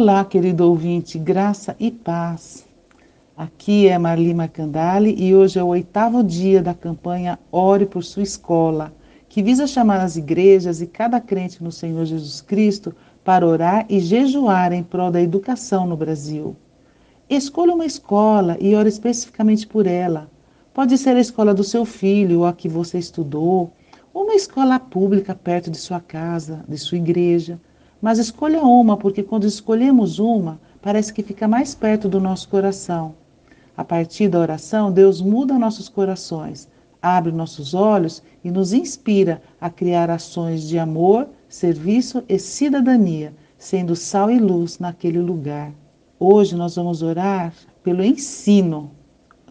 Olá, querido ouvinte, graça e paz. Aqui é Marli Macandali e hoje é o oitavo dia da campanha Ore por Sua Escola, que visa chamar as igrejas e cada crente no Senhor Jesus Cristo para orar e jejuar em prol da educação no Brasil. Escolha uma escola e ore especificamente por ela. Pode ser a escola do seu filho ou a que você estudou, ou uma escola pública perto de sua casa, de sua igreja. Mas escolha uma, porque quando escolhemos uma, parece que fica mais perto do nosso coração. A partir da oração, Deus muda nossos corações, abre nossos olhos e nos inspira a criar ações de amor, serviço e cidadania, sendo sal e luz naquele lugar. Hoje nós vamos orar pelo ensino,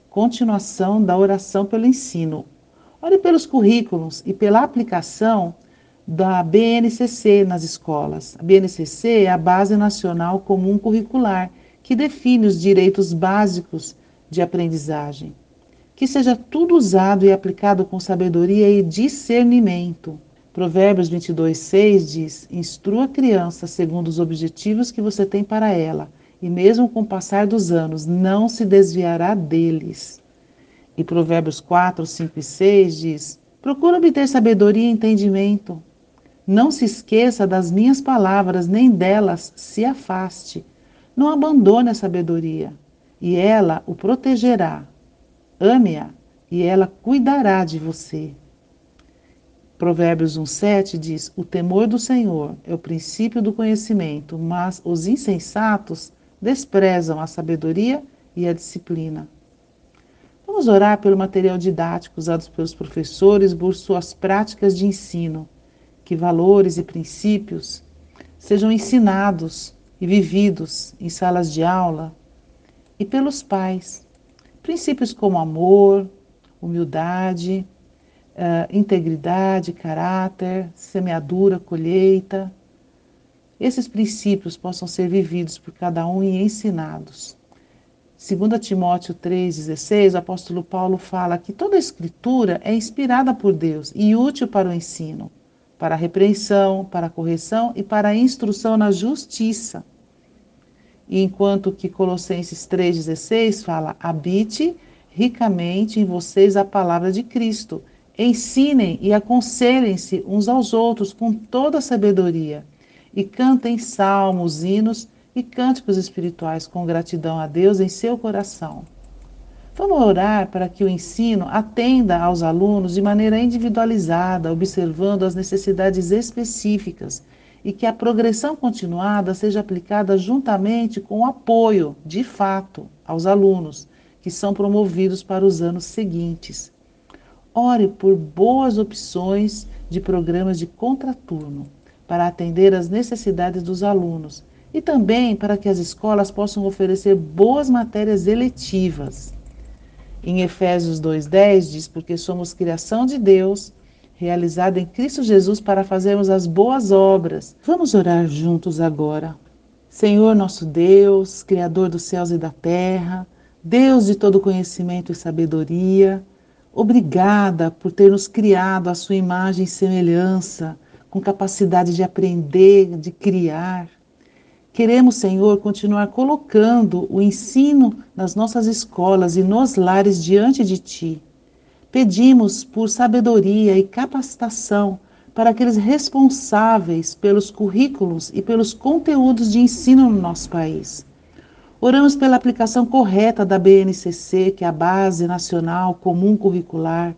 continuação da oração pelo ensino. Ore pelos currículos e pela aplicação da BNCC nas escolas. A BNCC é a Base Nacional Comum Curricular, que define os direitos básicos de aprendizagem. Que seja tudo usado e aplicado com sabedoria e discernimento. Provérbios 22, 6 diz: Instrua a criança segundo os objetivos que você tem para ela, e mesmo com o passar dos anos, não se desviará deles. E Provérbios 4, 5 e 6 diz: Procura obter sabedoria e entendimento. Não se esqueça das minhas palavras, nem delas se afaste. Não abandone a sabedoria, e ela o protegerá. Ame-a, e ela cuidará de você. Provérbios 1,7 diz: O temor do Senhor é o princípio do conhecimento, mas os insensatos desprezam a sabedoria e a disciplina. Vamos orar pelo material didático usado pelos professores por suas práticas de ensino que valores e princípios sejam ensinados e vividos em salas de aula e pelos pais. Princípios como amor, humildade, uh, integridade, caráter, semeadura, colheita. Esses princípios possam ser vividos por cada um e ensinados. 2 Timóteo 3,16, o apóstolo Paulo fala que toda a escritura é inspirada por Deus e útil para o ensino, para a repreensão, para a correção e para a instrução na justiça. E enquanto que Colossenses 3,16 fala: habite ricamente em vocês a palavra de Cristo. Ensinem e aconselhem-se uns aos outros com toda a sabedoria, e cantem salmos, hinos e cânticos espirituais com gratidão a Deus em seu coração. Vamos orar para que o ensino atenda aos alunos de maneira individualizada, observando as necessidades específicas e que a progressão continuada seja aplicada juntamente com o apoio, de fato, aos alunos, que são promovidos para os anos seguintes. Ore por boas opções de programas de contraturno para atender às necessidades dos alunos e também para que as escolas possam oferecer boas matérias eletivas. Em Efésios 2,10 diz: Porque somos criação de Deus, realizada em Cristo Jesus para fazermos as boas obras. Vamos orar juntos agora. Senhor nosso Deus, Criador dos céus e da terra, Deus de todo conhecimento e sabedoria, obrigada por ter nos criado à sua imagem e semelhança, com capacidade de aprender, de criar. Queremos, Senhor, continuar colocando o ensino nas nossas escolas e nos lares diante de Ti. Pedimos por sabedoria e capacitação para aqueles responsáveis pelos currículos e pelos conteúdos de ensino no nosso país. Oramos pela aplicação correta da BNCC, que é a Base Nacional Comum Curricular,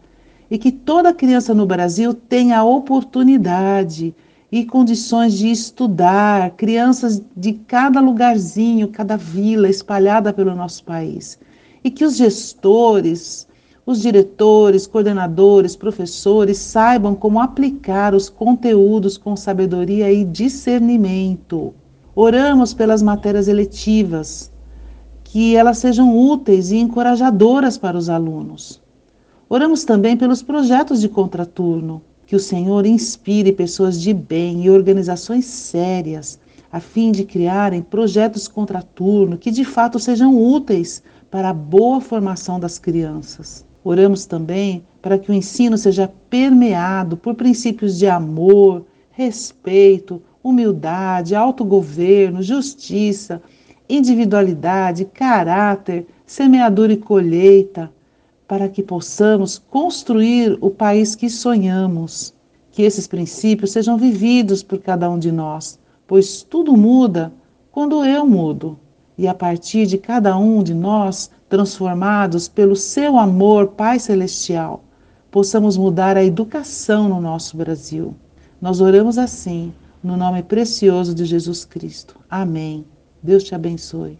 e que toda criança no Brasil tenha a oportunidade e condições de estudar, crianças de cada lugarzinho, cada vila espalhada pelo nosso país. E que os gestores, os diretores, coordenadores, professores saibam como aplicar os conteúdos com sabedoria e discernimento. Oramos pelas matérias eletivas, que elas sejam úteis e encorajadoras para os alunos. Oramos também pelos projetos de contraturno, que o Senhor inspire pessoas de bem e organizações sérias a fim de criarem projetos contraturno que de fato sejam úteis para a boa formação das crianças. Oramos também para que o ensino seja permeado por princípios de amor, respeito, humildade, autogoverno, justiça, individualidade, caráter, semeadura e colheita, para que possamos construir o país que sonhamos. Que esses princípios sejam vividos por cada um de nós, pois tudo muda quando eu mudo. E a partir de cada um de nós, transformados pelo seu amor, Pai Celestial, possamos mudar a educação no nosso Brasil. Nós oramos assim, no nome precioso de Jesus Cristo. Amém. Deus te abençoe.